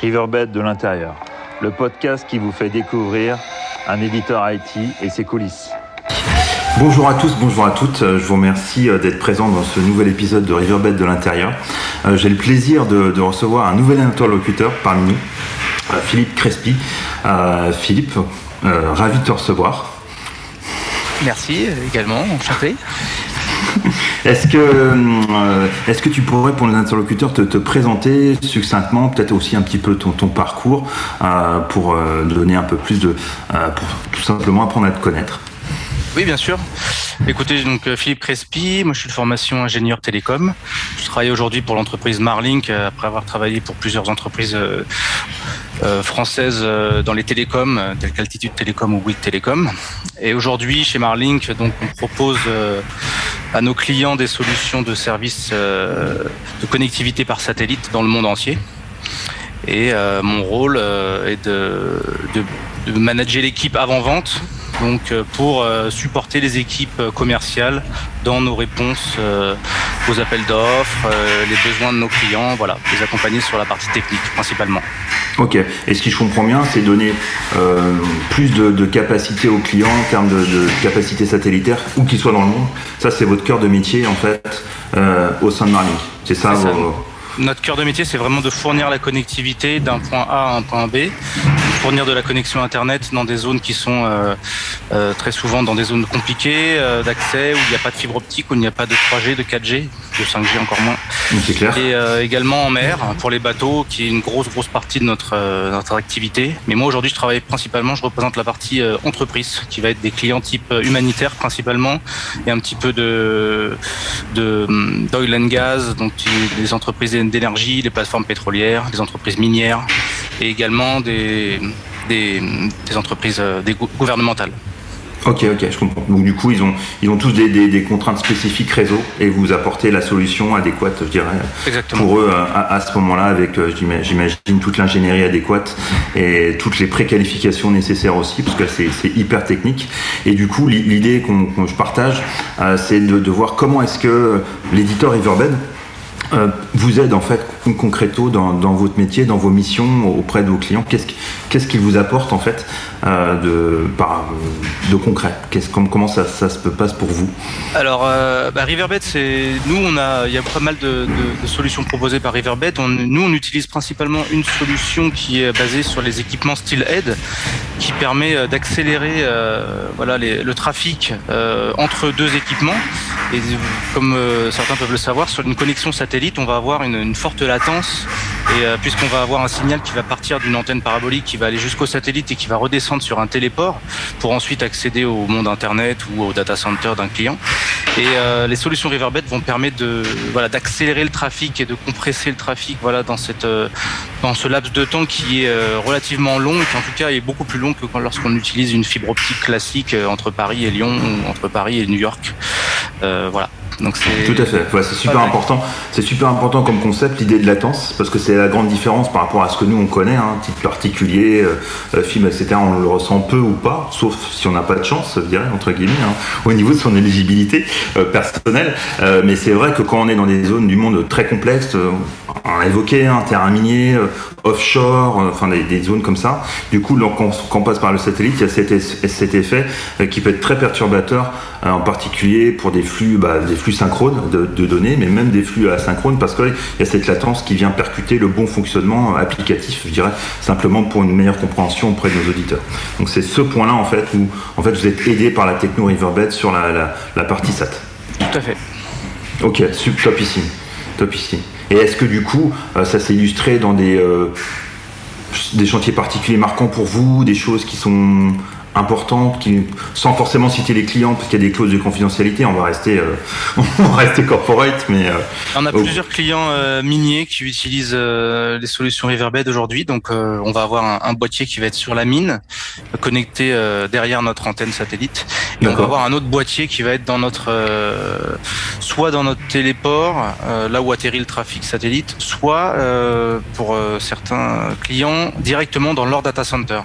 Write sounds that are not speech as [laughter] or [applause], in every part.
Riverbed de l'intérieur, le podcast qui vous fait découvrir un éditeur IT et ses coulisses. Bonjour à tous, bonjour à toutes. Euh, je vous remercie euh, d'être présent dans ce nouvel épisode de Riverbed de l'intérieur. Euh, j'ai le plaisir de, recevoir un nouvel interlocuteur parmi nous, Philippe Crespi. Philippe, ravi de te recevoir. Merci également, enchanté. [laughs] Est-ce que, euh, est que tu pourrais, pour les interlocuteurs, te, présenter succinctement, peut-être aussi un petit peu ton, parcours, euh, pour euh, donner un peu plus de. pour tout simplement apprendre à te connaître? Oui, bien sûr. Écoutez, donc Philippe Crespi, moi je suis de formation ingénieur télécom. Je travaille aujourd'hui pour l'entreprise Marlink après avoir travaillé pour plusieurs entreprises française euh, dans les télécoms, telles qu'Altitude Télécom ou Bouygues Télécom. Et aujourd'hui, chez Marlink, donc, on propose à nos clients des solutions de services de connectivité par satellite dans le monde entier. Et mon rôle est de, de manager l'équipe avant-vente donc euh, pour euh, supporter les équipes euh, commerciales dans nos réponses aux appels d'offres, les besoins de nos clients, voilà, les accompagner sur la partie technique principalement. Ok, et ce qui je comprends bien, c'est donner plus de, capacité aux clients en termes de, capacité satellitaire, où qu'ils soient dans le monde. Ça, c'est votre cœur de métier en fait au sein de Marlink. C'est ça, Notre cœur de métier, c'est vraiment de fournir la connectivité d'un point A à un point B fournir de la connexion Internet dans des zones qui sont euh, euh, très souvent dans des zones compliquées euh, d'accès, où il n'y a pas de fibre optique, où il n'y a pas de 3G, de 4G, de 5G encore moins. Clair. Et également en mer, pour les bateaux, qui est une grosse, grosse partie de notre, notre activité. Mais moi, aujourd'hui, je travaille principalement, je représente la partie entreprise, qui va être des clients type humanitaire principalement, et un petit peu de d'oil and gas, donc des entreprises d'énergie, les plateformes pétrolières, des entreprises minières, et également des, des, entreprises euh, des gouvernementales. Ok, ok, je comprends. Donc du coup, ils ont, ils ont tous des, des, contraintes spécifiques réseau et vous apportez la solution adéquate, je dirais, pour eux à, ce moment-là, avec, euh, j'imagine, toute l'ingénierie adéquate et toutes les préqualifications nécessaires aussi, parce que c'est hyper technique. Et du coup, l'idée qu'on je partage, euh, c'est de, de, voir comment est-ce que l'éditeur Riverbed euh, vous aide en fait concreto dans, votre métier, dans vos missions auprès de vos clients Qu'est-ce qu'est-ce qu'il vous apporte en fait euh, de, par, de concret? Comment, ça, se passe pour vous? Alors euh, bah, Riverbed, c'est nous on a il y a pas mal de, solutions proposées par Riverbed. nous on utilise principalement une solution qui est basée sur les équipements Steelhead, qui permet d'accélérer voilà le trafic entre deux équipements. Et comme certains peuvent le savoir, sur une connexion satellite on va avoir une, forte latence et euh, puisqu'on va avoir un signal qui va partir d'une antenne parabolique qui va aller jusqu'au satellite et qui va redescendre sur un téléport pour ensuite accéder au monde internet ou au data center d'un client. Et euh, les solutions Riverbed vont permettre de voilà d'accélérer le trafic et de compresser le trafic voilà dans cette euh, dans ce laps de temps qui est relativement long et qui en tout cas est beaucoup plus long que lorsqu'on utilise une fibre optique classique entre Paris et Lyon ou entre Paris et New York. Voilà. Donc Tout à fait. c'est super important. C'est super important comme concept l'idée de latence parce que c'est la grande différence par rapport à ce que nous on connaît, hein, titre particulier, euh, euh, film, etc. On le ressent peu ou pas, sauf si on n'a pas de chance, je dirais entre guillemets, hein, au niveau de son éligibilité euh, personnelle. mais c'est vrai que quand on est dans des zones du monde très complexes, on a évoqué un hein, terrain minier, offshore, enfin des, zones comme ça. Du coup, quand, on passe par le satellite, il y a cet, cet effet qui peut être très perturbateur, en particulier pour des flux, bah, des flux synchrones de, données, mais même des flux asynchrones, parce qu'il y a cette latence qui vient percuter le bon fonctionnement applicatif, je dirais, simplement pour une meilleure compréhension auprès de nos auditeurs. Donc c'est ce point-là, en fait, où en fait, vous êtes aidé par la techno Riverbed sur la, la, partie SAT. Tout à fait. Ok, topissime. Topissime. Et est-ce que du coup, euh, ça s'est illustré dans des, euh, des chantiers particuliers marquants pour vous, des choses qui sont importantes, qui, sans forcément citer les clients, parce qu'il y a des clauses de confidentialité, on va rester, euh, [laughs] on va rester corporate, mais euh, on a plusieurs clients euh, miniers qui utilisent les solutions Riverbed aujourd'hui, donc on va avoir un, boîtier qui va être sur la mine, connecté derrière notre antenne satellite, et on va avoir un autre boîtier qui va être dans notre, soit dans notre téléport, là où atterrit le trafic satellite, soit pour certains clients directement dans leur data center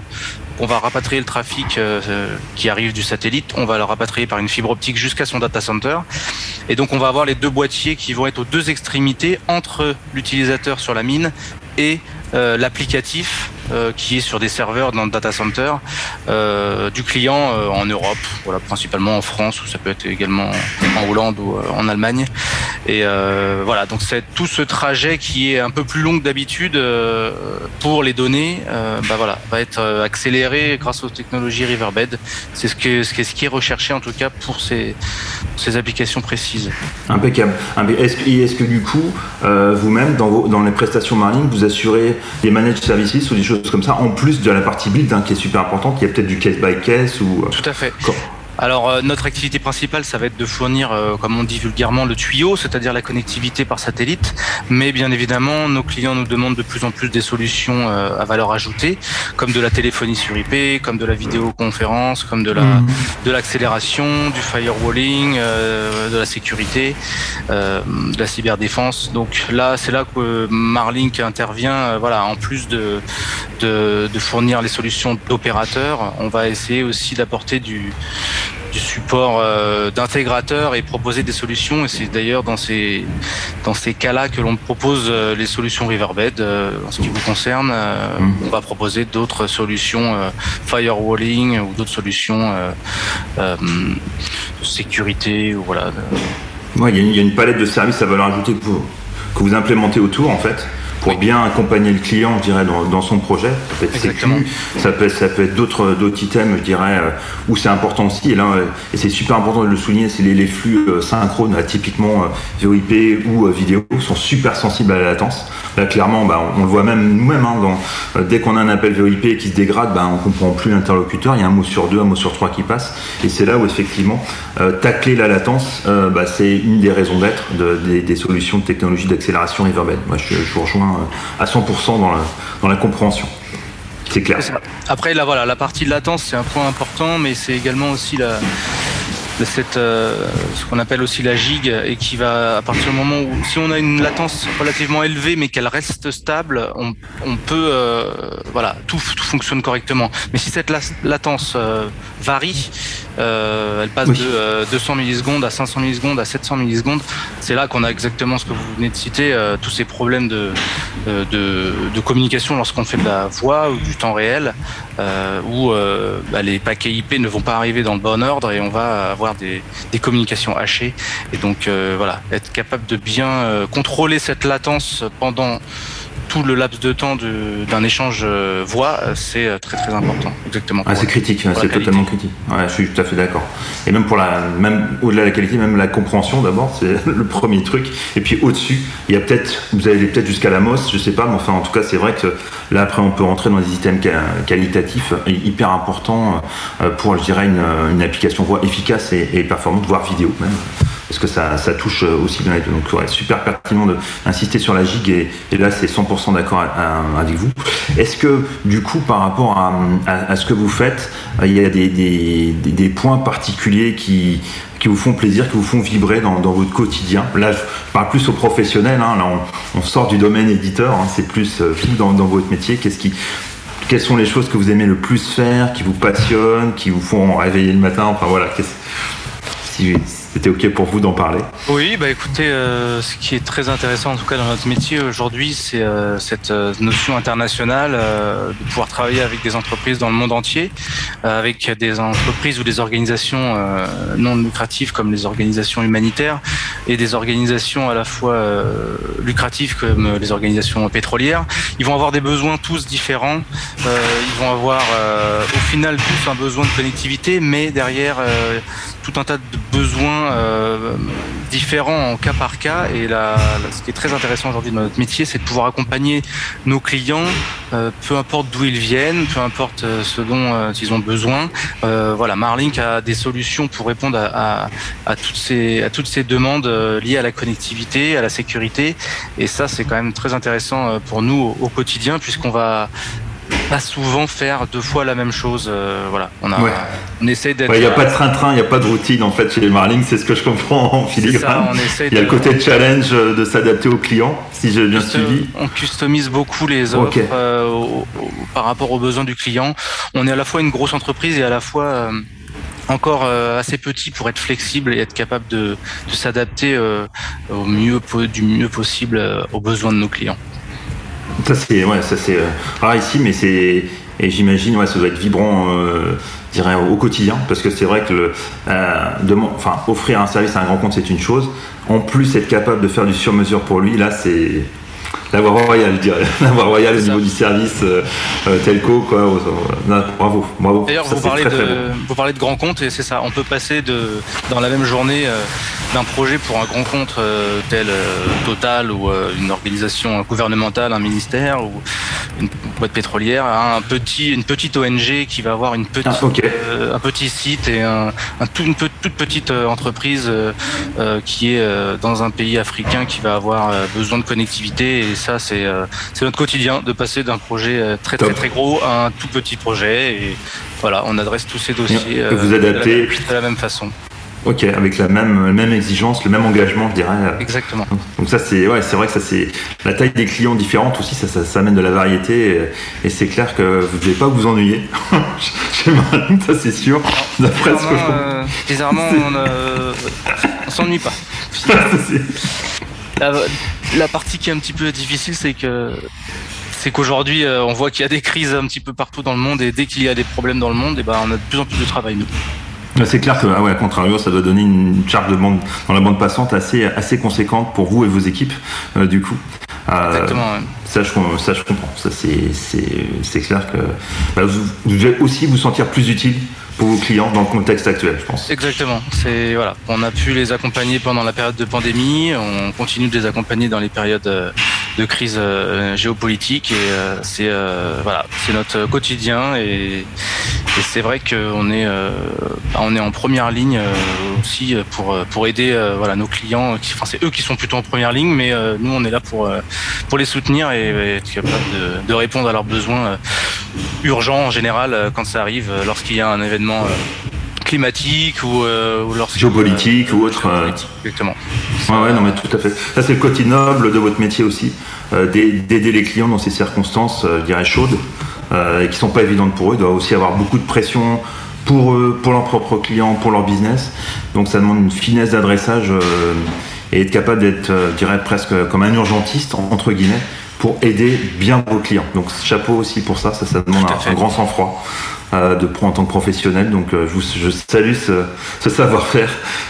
on va rapatrier le trafic euh, qui arrive du satellite, on va le rapatrier par une fibre optique jusqu'à son data center. Et donc on va avoir les deux boîtiers qui vont être aux deux extrémités entre l'utilisateur sur la mine et l'applicatif qui est sur des serveurs dans le data center du client en Europe, voilà, principalement en France ou ça peut être également en Hollande ou en Allemagne. Et voilà, donc c'est tout ce trajet qui est un peu plus long que d'habitude pour les données, bah voilà, va être accéléré grâce aux technologies Riverbed. C'est ce, que, ce, qui est recherché en tout cas pour ces, ces applications précises. Impeccable. Est-ce est que du coup, euh, vous-même, dans, dans, les prestations Marlink, vous assurez des managed services ou des choses comme ça, en plus de la partie build hein, qui est super importante, il y a peut-être du case by case ou... Euh, tout à fait. Alors euh, notre activité principale, ça va être de fournir, euh, comme on dit vulgairement, le tuyau, c'est-à-dire la connectivité par satellite. Mais bien évidemment, nos clients nous demandent de plus en plus des solutions euh, à valeur ajoutée, comme de la téléphonie sur IP, comme de la vidéoconférence, comme de la mmh. de l'accélération, du firewalling, de la sécurité, de la cyberdéfense. Donc là, c'est là que Marlink intervient. voilà, en plus de, de de fournir les solutions d'opérateurs, on va essayer aussi d'apporter du du support euh, d'intégrateur et proposer des solutions. Et c'est d'ailleurs dans ces, dans ces cas-là que l'on propose euh, les solutions Riverbed. Euh, en ce qui vous concerne, mmh. on va proposer d'autres solutions firewalling ou d'autres solutions de sécurité. Ou voilà. Il y, a une palette de services à valeur ajoutée que vous, que vous implémentez autour en fait pour bien accompagner le client, je dirais, dans, son projet. Ça peut être sécu, ça peut, ça peut être d'autres, d'autres items, je dirais, euh, où c'est important aussi. Et là, euh, et c'est super important de le souligner, c'est les, flux euh, synchrones, typiquement VoIP ou vidéo, sont super sensibles à la latence. Là, clairement, bah, on, le voit même nous-mêmes. Hein, dès qu'on a un appel VoIP qui se dégrade, bah, on comprend plus l'interlocuteur. Il y a un mot sur deux, un mot sur trois qui passe. Et c'est là où, effectivement, tacler la latence, bah, c'est une des raisons d'être des, solutions de technologie d'accélération Riverbed. Moi, je, vous rejoins à 100% dans la, compréhension. C'est clair. Après, là, voilà, la partie de latence, c'est un point important, mais c'est également aussi la, cette, euh, ce qu'on appelle aussi la gigue et qui va à partir du moment où si on a une latence relativement élevée mais qu'elle reste stable, on, on peut euh, voilà tout, tout, fonctionne correctement. Mais si cette latence euh, varie, elle passe de 200 millisecondes à 500 millisecondes à 700 millisecondes, c'est là qu'on a exactement ce que vous venez de citer, tous ces problèmes de, de, de communication lorsqu'on fait de la voix ou du temps réel, où bah, les paquets IP ne vont pas arriver dans le bon ordre et on va avoir des, communications hachées. Et donc euh, voilà, être capable de bien euh, contrôler cette latence pendant tout le laps de temps d'un échange euh, voix, c'est très très important. Exactement. Ah, c'est critique, c'est totalement critique. Ouais, je suis tout à fait d'accord. Et même pour la, même au-delà de la qualité, même la compréhension d'abord, c'est [laughs] le premier truc. Et puis au-dessus, il y a peut-être, vous allez peut-être jusqu'à la MOS, je sais pas, mais enfin en tout cas c'est vrai que là après on peut rentrer dans des items qualitatifs hyper importants pour, je dirais, une, une application voix efficace et, et performante, voire vidéo même parce que ça, touche aussi bien les deux. Donc, ouais, super pertinent d'insister sur la gigue et, là, c'est 100% d'accord avec vous. Est-ce que, du coup, par rapport à, ce que vous faites, il y a des, points particuliers qui, qui vous font plaisir, qui vous font vibrer dans, votre quotidien? Là, je parle plus aux professionnels. Hein, là, on, sort du domaine éditeur. Hein, c'est plus euh, dans votre métier. Qu'est-ce qui quelles sont les choses que vous aimez le plus faire, qui vous passionnent, qui vous font réveiller le matin? Enfin voilà, si, c'était OK pour vous d'en parler Oui, bah écoutez, euh, ce qui est très intéressant en tout cas dans notre métier aujourd'hui, c'est euh, cette euh, notion internationale de pouvoir travailler avec des entreprises dans le monde entier, avec des entreprises ou des organisations non lucratives comme les organisations humanitaires et des organisations à la fois lucratives comme les organisations pétrolières. Ils vont avoir des besoins tous différents. ils vont avoir au final tous un besoin de connectivité, mais derrière tout un tas de besoins euh, différents en cas par cas. Et là, ce qui est très intéressant aujourd'hui dans notre métier, c'est de pouvoir accompagner nos clients, euh, peu importe d'où ils viennent, peu importe euh, ce dont ils ont besoin. voilà, Marlink a des solutions pour répondre à, toutes ces à toutes ces demandes liées à la connectivité, à la sécurité. Et ça, c'est quand même très intéressant pour nous au quotidien, puisqu'on va pas souvent faire deux fois la même chose. Euh, voilà, on, a, on essaie d'être. Il n'y a pas de train-train, il n'y a pas de routine en fait chez les Marlings, c'est ce que je comprends en filigrane. il y a le côté challenge euh, de s'adapter aux clients, si j'ai bien suivi. On customise beaucoup les offres euh, par rapport aux besoins du client. On est à la fois une grosse entreprise et à la fois encore assez petit pour être flexible et être capable de, de s'adapter au mieux du mieux possible aux besoins de nos clients. Ça c'est ouais, ça c'est rare ici, mais c'est et j'imagine ouais, ça doit être vibrant. dirais au quotidien parce que c'est vrai que le, enfin, offrir un service à un grand compte c'est une chose en plus être capable de faire du sur-mesure pour lui là c'est la voie royale, je dirais. [laughs] La voie royale au niveau du service euh, euh, telco, quoi. bravo, bravo. D'ailleurs, vous, parlez de, vous parlez de grands comptes et c'est ça. On peut passer de, dans la même journée euh, d'un projet pour un grand compte tel Total ou une organisation gouvernementale, un ministère ou une boîte pétrolière à un petit, une petite ONG qui va avoir une petite, ah, un petit site et un, tout, une toute petite entreprise qui est dans un pays africain qui va avoir besoin de connectivité et ça, euh, c'est notre quotidien de passer d'un projet euh, très très très gros à un tout petit projet. Et voilà, on adresse tous ces dossiers vous euh, adaptez. De, la même, façon. Ok, avec la même, même exigence, le même engagement, je dirais. Exactement. Donc ça, c'est ouais, c'est vrai que ça c'est la taille des clients différente aussi, ça, ça, amène de la variété et, c'est clair que vous ne devez pas vous ennuyer. [laughs] ça c'est sûr. D'après ce que je bizarrement, [laughs] on, ne s'ennuie pas. [laughs] La, partie qui est un petit peu difficile, c'est que c'est qu'aujourd'hui, euh, on voit qu'il y a des crises un petit peu partout dans le monde, et dès qu'il y a des problèmes dans le monde, et eh ben, on a de plus en plus de travail, nous. C'est clair que, ah ouais, à contrario, ça doit donner une charge de bande dans la bande passante assez, assez conséquente pour vous et vos équipes, euh, du coup. Euh, Exactement. Ça, je, ça, je comprends. Ça, c'est clair que bah, vous, vous devez aussi vous sentir plus utile pour vos clients dans le contexte actuel, je pense. Exactement. C'est voilà, on a pu les accompagner pendant la période de pandémie, on continue de les accompagner dans les périodes euh, de crise euh, géopolitique et euh, c'est voilà, c'est notre quotidien et, c'est vrai qu'on est on est en première ligne aussi pour pour aider voilà nos clients. Enfin, c'est eux qui sont plutôt en première ligne, mais nous on est là pour pour les soutenir et, être capable de, de, répondre à leurs besoins urgents en général quand ça arrive, lorsqu'il y a un événement euh, climatique ou, euh, ou géopolitique ou autre. Euh. Exactement. Ouais, non, mais tout à fait. Ça, c'est le côté noble de votre métier aussi, d'aider les clients dans ces circonstances, je dirais, chaudes, et qui sont pas évidentes pour eux. Il doit aussi avoir beaucoup de pression pour eux, pour leurs propres clients, pour leur business. Donc, ça demande une finesse d'adressage et être capable d'être, je dirais, presque comme un urgentiste, entre guillemets, pour aider bien vos clients. Donc, chapeau aussi pour ça. Ça, ça demande un, un grand sang-froid de pro en tant que professionnel. Donc euh, je, je salue ce, savoir-faire.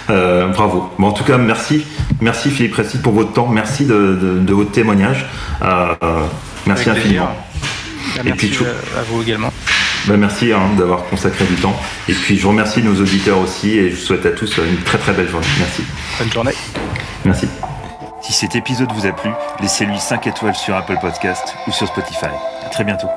Euh, bravo. Bon, en tout cas, merci. Merci Philippe Précis pour votre temps. Merci de, votre témoignage. Euh, merci infiniment. Merci Et puis, à vous également. Ben merci hein, d'avoir consacré du temps. Et puis je remercie nos auditeurs aussi et je vous souhaite à tous une très très belle journée. Merci. Bonne journée. Merci. Si cet épisode vous a plu, laissez-lui 5 étoiles sur Apple Podcast ou sur Spotify. À très bientôt.